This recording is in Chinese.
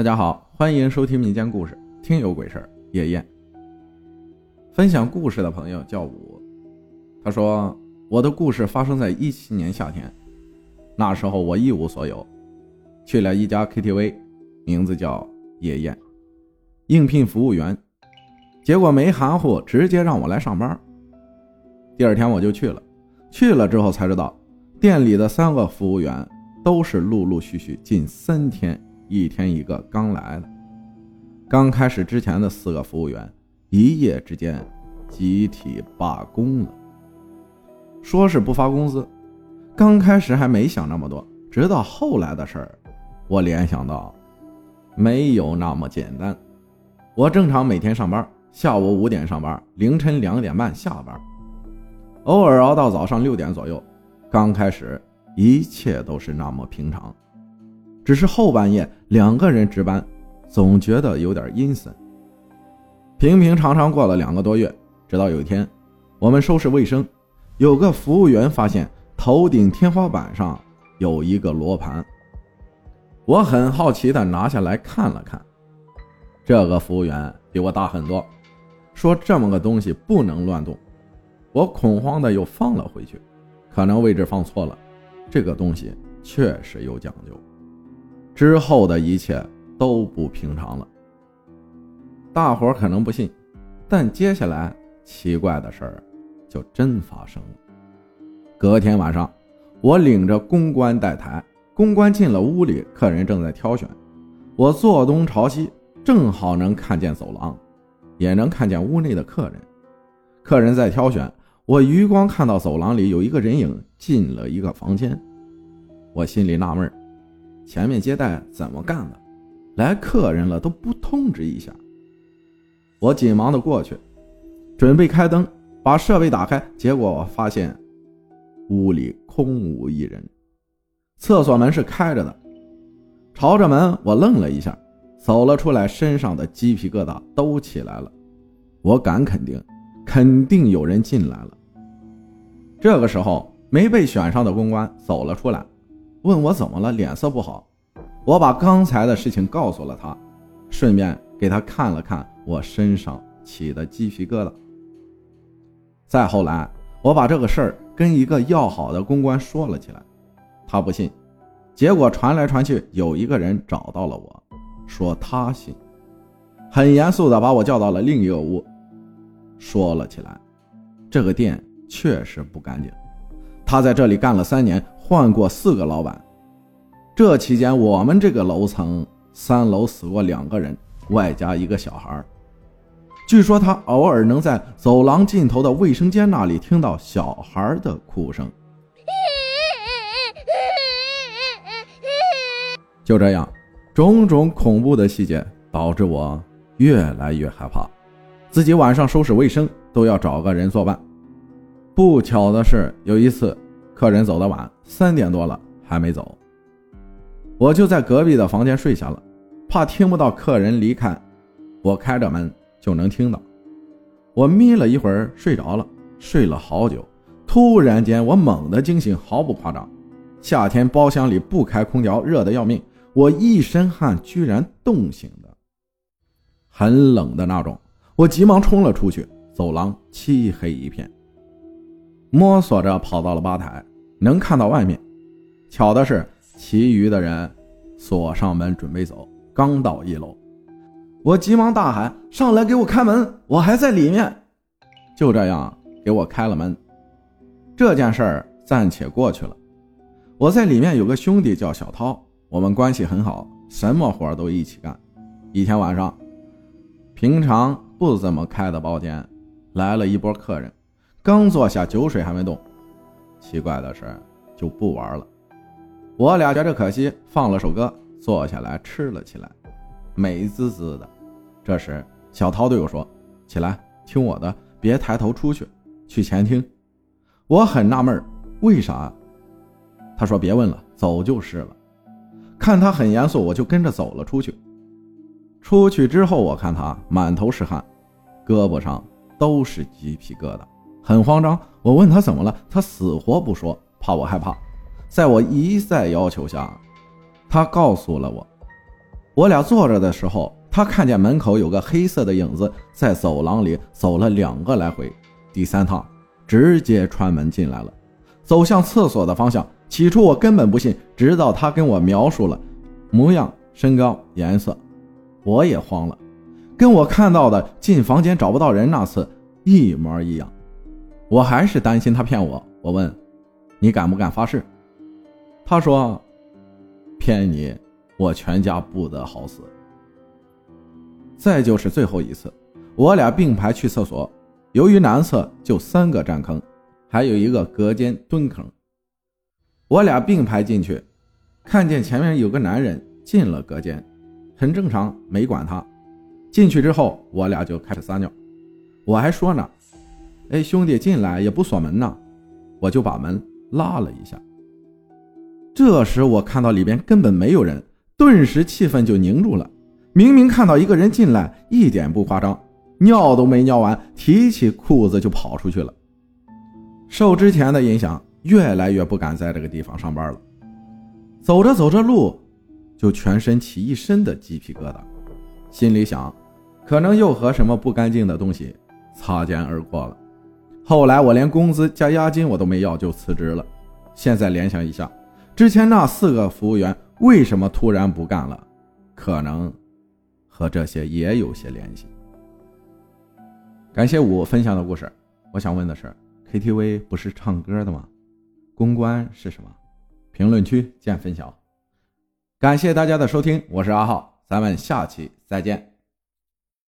大家好，欢迎收听民间故事《听有鬼事夜宴》。分享故事的朋友叫武，他说：“我的故事发生在一七年夏天，那时候我一无所有，去了一家 KTV，名字叫夜宴，应聘服务员，结果没含糊，直接让我来上班。第二天我就去了，去了之后才知道，店里的三个服务员都是陆陆续续近三天。”一天一个刚来的，刚开始之前的四个服务员一夜之间集体罢工了，说是不发工资。刚开始还没想那么多，直到后来的事儿，我联想到没有那么简单。我正常每天上班，下午五点上班，凌晨两点半下班，偶尔熬到早上六点左右。刚开始一切都是那么平常。只是后半夜两个人值班，总觉得有点阴森。平平常常过了两个多月，直到有一天，我们收拾卫生，有个服务员发现头顶天花板上有一个罗盘。我很好奇的拿下来看了看，这个服务员比我大很多，说这么个东西不能乱动。我恐慌的又放了回去，可能位置放错了。这个东西确实有讲究。之后的一切都不平常了。大伙可能不信，但接下来奇怪的事儿就真发生了。隔天晚上，我领着公关带台，公关进了屋里，客人正在挑选。我坐东朝西，正好能看见走廊，也能看见屋内的客人。客人在挑选，我余光看到走廊里有一个人影进了一个房间，我心里纳闷前面接待怎么干的？来客人了都不通知一下。我紧忙的过去，准备开灯，把设备打开，结果我发现屋里空无一人，厕所门是开着的。朝着门，我愣了一下，走了出来，身上的鸡皮疙瘩都起来了。我敢肯定，肯定有人进来了。这个时候，没被选上的公关走了出来。问我怎么了，脸色不好。我把刚才的事情告诉了他，顺便给他看了看我身上起的鸡皮疙瘩。再后来，我把这个事儿跟一个要好的公关说了起来，他不信。结果传来传去，有一个人找到了我，说他信，很严肃的把我叫到了另一个屋，说了起来。这个店确实不干净，他在这里干了三年。换过四个老板，这期间我们这个楼层三楼死过两个人，外加一个小孩。据说他偶尔能在走廊尽头的卫生间那里听到小孩的哭声。就这样，种种恐怖的细节导致我越来越害怕，自己晚上收拾卫生都要找个人作伴。不巧的是，有一次。客人走的晚，三点多了还没走，我就在隔壁的房间睡下了，怕听不到客人离开，我开着门就能听到。我眯了一会儿睡着了，睡了好久，突然间我猛地惊醒，毫不夸张，夏天包厢里不开空调，热得要命，我一身汗，居然冻醒的，很冷的那种。我急忙冲了出去，走廊漆黑一片，摸索着跑到了吧台。能看到外面，巧的是，其余的人锁上门准备走。刚到一楼，我急忙大喊：“上来给我开门！我还在里面。”就这样给我开了门。这件事儿暂且过去了。我在里面有个兄弟叫小涛，我们关系很好，什么活都一起干。一天晚上，平常不怎么开的包间来了一波客人，刚坐下，酒水还没动。奇怪的是，就不玩了。我俩觉着可惜，放了首歌，坐下来吃了起来，美滋滋的。这时，小涛对我说：“起来，听我的，别抬头出去，去前厅。”我很纳闷，为啥？他说：“别问了，走就是了。”看他很严肃，我就跟着走了出去。出去之后，我看他满头是汗，胳膊上都是鸡皮疙瘩。很慌张，我问他怎么了，他死活不说，怕我害怕。在我一再要求下，他告诉了我，我俩坐着的时候，他看见门口有个黑色的影子在走廊里走了两个来回，第三趟直接穿门进来了，走向厕所的方向。起初我根本不信，直到他跟我描述了模样、身高、颜色，我也慌了，跟我看到的进房间找不到人那次一模一样。我还是担心他骗我，我问：“你敢不敢发誓？”他说：“骗你，我全家不得好死。”再就是最后一次，我俩并排去厕所，由于男厕就三个站坑，还有一个隔间蹲坑。我俩并排进去，看见前面有个男人进了隔间，很正常，没管他。进去之后，我俩就开始撒尿。我还说呢：“哎，兄弟，进来也不锁门呢。”我就把门拉了一下。这时我看到里边根本没有人，顿时气氛就凝住了。明明看到一个人进来，一点不夸张，尿都没尿完，提起裤子就跑出去了。受之前的影响。越来越不敢在这个地方上班了。走着走着路，就全身起一身的鸡皮疙瘩，心里想，可能又和什么不干净的东西擦肩而过了。后来我连工资加押金我都没要就辞职了。现在联想一下，之前那四个服务员为什么突然不干了？可能和这些也有些联系。感谢我分享的故事。我想问的是，KTV 不是唱歌的吗？公关是什么？评论区见分晓。感谢大家的收听，我是阿浩，咱们下期再见。